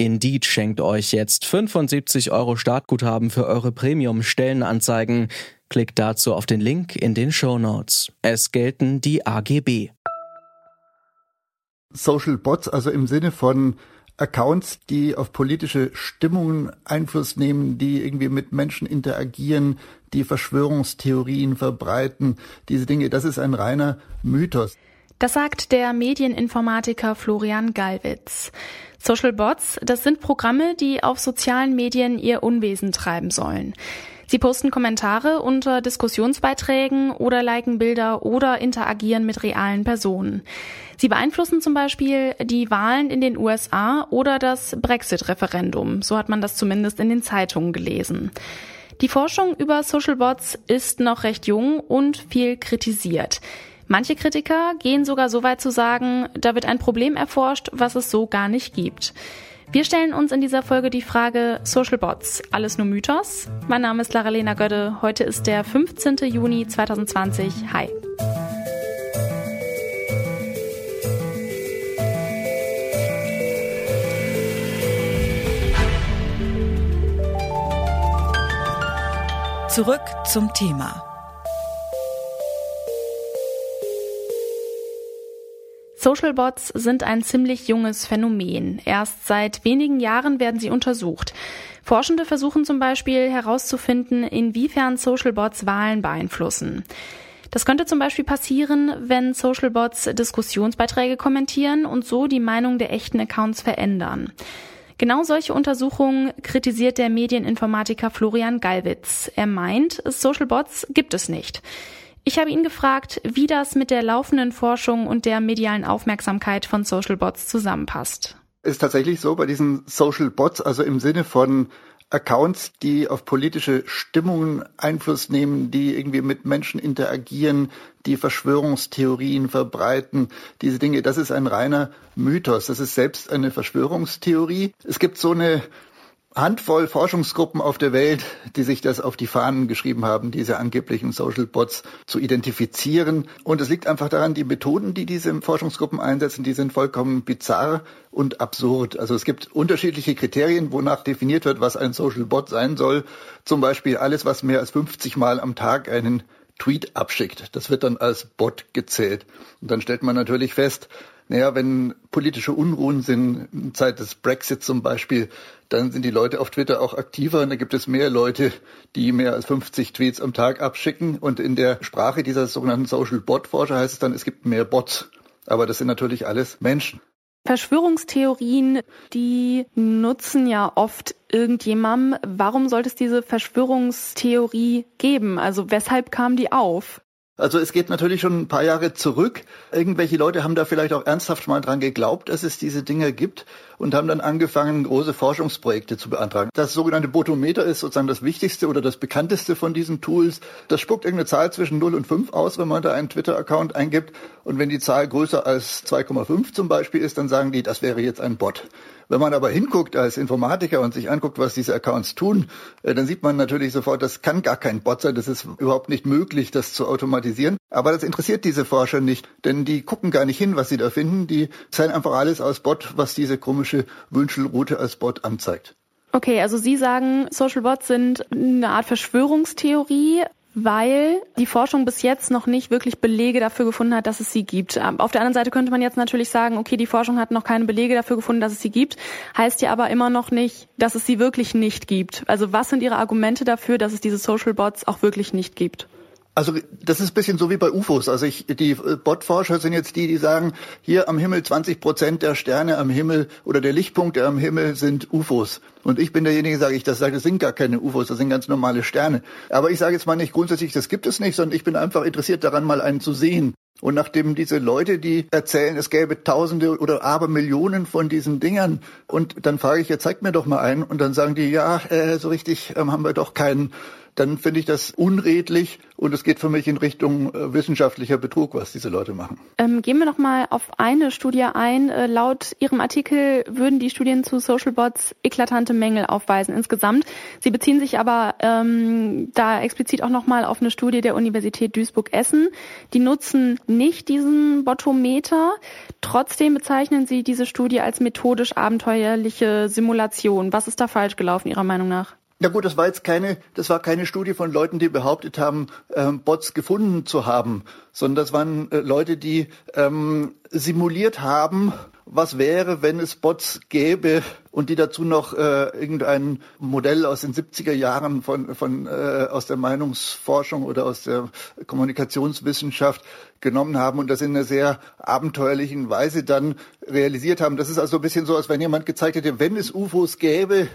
Indeed schenkt euch jetzt 75 Euro Startguthaben für eure Premium-Stellenanzeigen. Klickt dazu auf den Link in den Show Notes. Es gelten die AGB. Social Bots, also im Sinne von Accounts, die auf politische Stimmungen Einfluss nehmen, die irgendwie mit Menschen interagieren, die Verschwörungstheorien verbreiten, diese Dinge, das ist ein reiner Mythos. Das sagt der Medieninformatiker Florian Gallwitz. Social Bots, das sind Programme, die auf sozialen Medien ihr Unwesen treiben sollen. Sie posten Kommentare unter Diskussionsbeiträgen oder liken Bilder oder interagieren mit realen Personen. Sie beeinflussen zum Beispiel die Wahlen in den USA oder das Brexit-Referendum. So hat man das zumindest in den Zeitungen gelesen. Die Forschung über Social Bots ist noch recht jung und viel kritisiert. Manche Kritiker gehen sogar so weit zu sagen, da wird ein Problem erforscht, was es so gar nicht gibt. Wir stellen uns in dieser Folge die Frage Social Bots, alles nur Mythos? Mein Name ist Lara-Lena Gödde. Heute ist der 15. Juni 2020. Hi. Zurück zum Thema. Social Bots sind ein ziemlich junges Phänomen. Erst seit wenigen Jahren werden sie untersucht. Forschende versuchen zum Beispiel herauszufinden, inwiefern Social Bots Wahlen beeinflussen. Das könnte zum Beispiel passieren, wenn Social Bots Diskussionsbeiträge kommentieren und so die Meinung der echten Accounts verändern. Genau solche Untersuchungen kritisiert der Medieninformatiker Florian Gallwitz. Er meint, Social Bots gibt es nicht. Ich habe ihn gefragt, wie das mit der laufenden Forschung und der medialen Aufmerksamkeit von Social Bots zusammenpasst. Ist tatsächlich so bei diesen Social Bots, also im Sinne von Accounts, die auf politische Stimmungen Einfluss nehmen, die irgendwie mit Menschen interagieren, die Verschwörungstheorien verbreiten, diese Dinge, das ist ein reiner Mythos. Das ist selbst eine Verschwörungstheorie. Es gibt so eine Handvoll Forschungsgruppen auf der Welt, die sich das auf die Fahnen geschrieben haben, diese angeblichen Social Bots zu identifizieren. Und es liegt einfach daran, die Methoden, die diese Forschungsgruppen einsetzen, die sind vollkommen bizarr und absurd. Also es gibt unterschiedliche Kriterien, wonach definiert wird, was ein Social Bot sein soll. Zum Beispiel alles, was mehr als 50 Mal am Tag einen Tweet abschickt. Das wird dann als Bot gezählt. Und dann stellt man natürlich fest, naja, wenn politische Unruhen sind, Zeit des Brexit zum Beispiel, dann sind die Leute auf Twitter auch aktiver und da gibt es mehr Leute, die mehr als 50 Tweets am Tag abschicken. Und in der Sprache dieser sogenannten Social Bot Forscher heißt es dann, es gibt mehr Bots. Aber das sind natürlich alles Menschen. Verschwörungstheorien, die nutzen ja oft irgendjemandem. Warum sollte es diese Verschwörungstheorie geben? Also weshalb kam die auf? Also es geht natürlich schon ein paar Jahre zurück. Irgendwelche Leute haben da vielleicht auch ernsthaft mal dran geglaubt, dass es diese Dinge gibt und haben dann angefangen, große Forschungsprojekte zu beantragen. Das sogenannte Botometer ist sozusagen das wichtigste oder das bekannteste von diesen Tools. Das spuckt irgendeine Zahl zwischen 0 und 5 aus, wenn man da einen Twitter-Account eingibt. Und wenn die Zahl größer als 2,5 zum Beispiel ist, dann sagen die, das wäre jetzt ein Bot. Wenn man aber hinguckt als Informatiker und sich anguckt, was diese Accounts tun, äh, dann sieht man natürlich sofort, das kann gar kein Bot sein, das ist überhaupt nicht möglich, das zu automatisieren. Aber das interessiert diese Forscher nicht, denn die gucken gar nicht hin, was sie da finden, die zeigen einfach alles aus Bot, was diese komische Wünschelroute als Bot anzeigt. Okay, also Sie sagen, Social Bots sind eine Art Verschwörungstheorie weil die Forschung bis jetzt noch nicht wirklich Belege dafür gefunden hat, dass es sie gibt. Ähm, auf der anderen Seite könnte man jetzt natürlich sagen, okay, die Forschung hat noch keine Belege dafür gefunden, dass es sie gibt, heißt ja aber immer noch nicht, dass es sie wirklich nicht gibt. Also was sind Ihre Argumente dafür, dass es diese Social Bots auch wirklich nicht gibt? Also das ist ein bisschen so wie bei UFOs. Also ich, die äh, Botforscher sind jetzt die, die sagen, hier am Himmel 20 Prozent der Sterne am Himmel oder der Lichtpunkte am Himmel sind UFOs. Und ich bin derjenige, sage ich, das sind gar keine UFOs, das sind ganz normale Sterne. Aber ich sage jetzt mal nicht grundsätzlich, das gibt es nicht, sondern ich bin einfach interessiert daran, mal einen zu sehen. Und nachdem diese Leute, die erzählen, es gäbe Tausende oder Abermillionen von diesen Dingern, und dann frage ich, ja, zeigt mir doch mal einen, und dann sagen die, ja, äh, so richtig ähm, haben wir doch keinen dann finde ich das unredlich und es geht für mich in Richtung äh, wissenschaftlicher Betrug, was diese Leute machen. Ähm, gehen wir noch mal auf eine Studie ein. Äh, laut Ihrem Artikel würden die Studien zu Social Bots eklatante Mängel aufweisen insgesamt. Sie beziehen sich aber ähm, da explizit auch noch mal auf eine Studie der Universität Duisburg-Essen. Die nutzen nicht diesen Botometer. Trotzdem bezeichnen Sie diese Studie als methodisch abenteuerliche Simulation. Was ist da falsch gelaufen Ihrer Meinung nach? Ja gut, das war jetzt keine, das war keine Studie von Leuten, die behauptet haben, ähm, Bots gefunden zu haben, sondern das waren äh, Leute, die ähm, simuliert haben, was wäre, wenn es Bots gäbe und die dazu noch äh, irgendein Modell aus den 70er Jahren von, von äh, aus der Meinungsforschung oder aus der Kommunikationswissenschaft genommen haben und das in einer sehr abenteuerlichen Weise dann realisiert haben. Das ist also ein bisschen so, als wenn jemand gezeigt hätte, wenn es UFOs gäbe,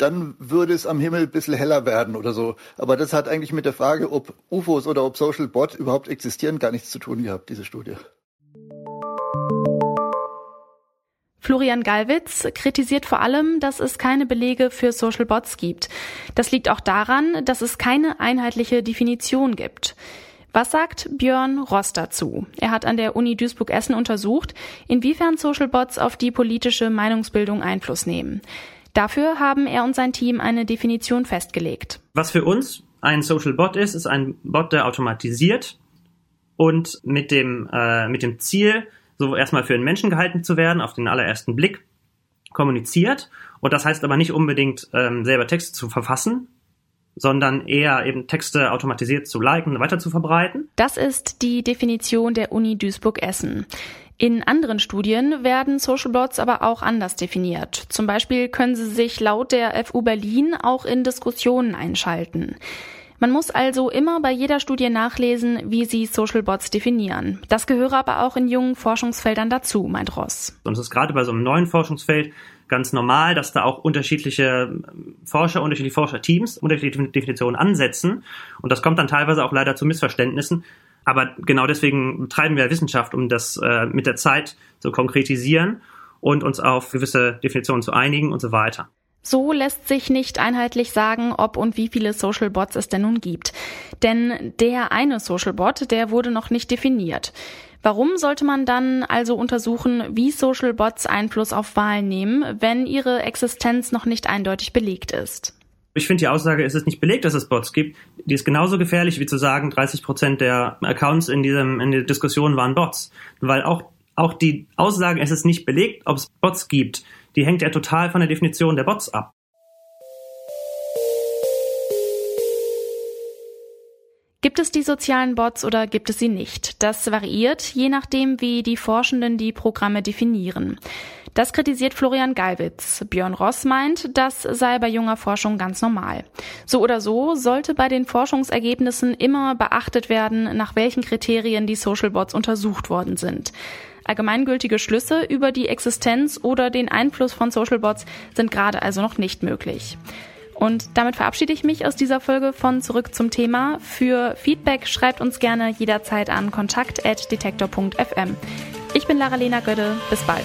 dann würde es am Himmel ein bisschen heller werden oder so. Aber das hat eigentlich mit der Frage, ob UFOs oder ob Social Bot überhaupt existieren, gar nichts zu tun gehabt, diese Studie. Florian Gallwitz kritisiert vor allem, dass es keine Belege für Social Bots gibt. Das liegt auch daran, dass es keine einheitliche Definition gibt. Was sagt Björn Ross dazu? Er hat an der Uni Duisburg-Essen untersucht, inwiefern Social Bots auf die politische Meinungsbildung Einfluss nehmen. Dafür haben er und sein Team eine Definition festgelegt. Was für uns ein Social Bot ist, ist ein Bot, der automatisiert und mit dem, äh, mit dem Ziel, so erstmal für einen Menschen gehalten zu werden, auf den allerersten Blick, kommuniziert. Und das heißt aber nicht unbedingt ähm, selber Texte zu verfassen, sondern eher eben Texte automatisiert zu liken und weiter zu verbreiten. Das ist die Definition der Uni Duisburg-Essen. In anderen Studien werden Social Bots aber auch anders definiert. Zum Beispiel können sie sich laut der FU Berlin auch in Diskussionen einschalten. Man muss also immer bei jeder Studie nachlesen, wie sie Social Bots definieren. Das gehöre aber auch in jungen Forschungsfeldern dazu, meint Ross. Und es ist gerade bei so einem neuen Forschungsfeld ganz normal, dass da auch unterschiedliche Forscher, unterschiedliche Forscherteams unterschiedliche Definitionen ansetzen. Und das kommt dann teilweise auch leider zu Missverständnissen. Aber genau deswegen betreiben wir Wissenschaft, um das äh, mit der Zeit zu konkretisieren und uns auf gewisse Definitionen zu einigen und so weiter. So lässt sich nicht einheitlich sagen, ob und wie viele Social Bots es denn nun gibt. Denn der eine Social Bot, der wurde noch nicht definiert. Warum sollte man dann also untersuchen, wie Social Bots Einfluss auf Wahlen nehmen, wenn ihre Existenz noch nicht eindeutig belegt ist? Ich finde die Aussage, es ist nicht belegt, dass es Bots gibt, die ist genauso gefährlich wie zu sagen, 30 Prozent der Accounts in diesem in der Diskussion waren Bots, weil auch auch die Aussage, es ist nicht belegt, ob es Bots gibt, die hängt ja total von der Definition der Bots ab. Gibt es die sozialen Bots oder gibt es sie nicht? Das variiert, je nachdem, wie die Forschenden die Programme definieren. Das kritisiert Florian Gallwitz. Björn Ross meint, das sei bei junger Forschung ganz normal. So oder so sollte bei den Forschungsergebnissen immer beachtet werden, nach welchen Kriterien die Social Bots untersucht worden sind. Allgemeingültige Schlüsse über die Existenz oder den Einfluss von Social Bots sind gerade also noch nicht möglich. Und damit verabschiede ich mich aus dieser Folge von Zurück zum Thema. Für Feedback schreibt uns gerne jederzeit an kontakt.detektor.fm. Ich bin Lara-Lena Gödde. Bis bald.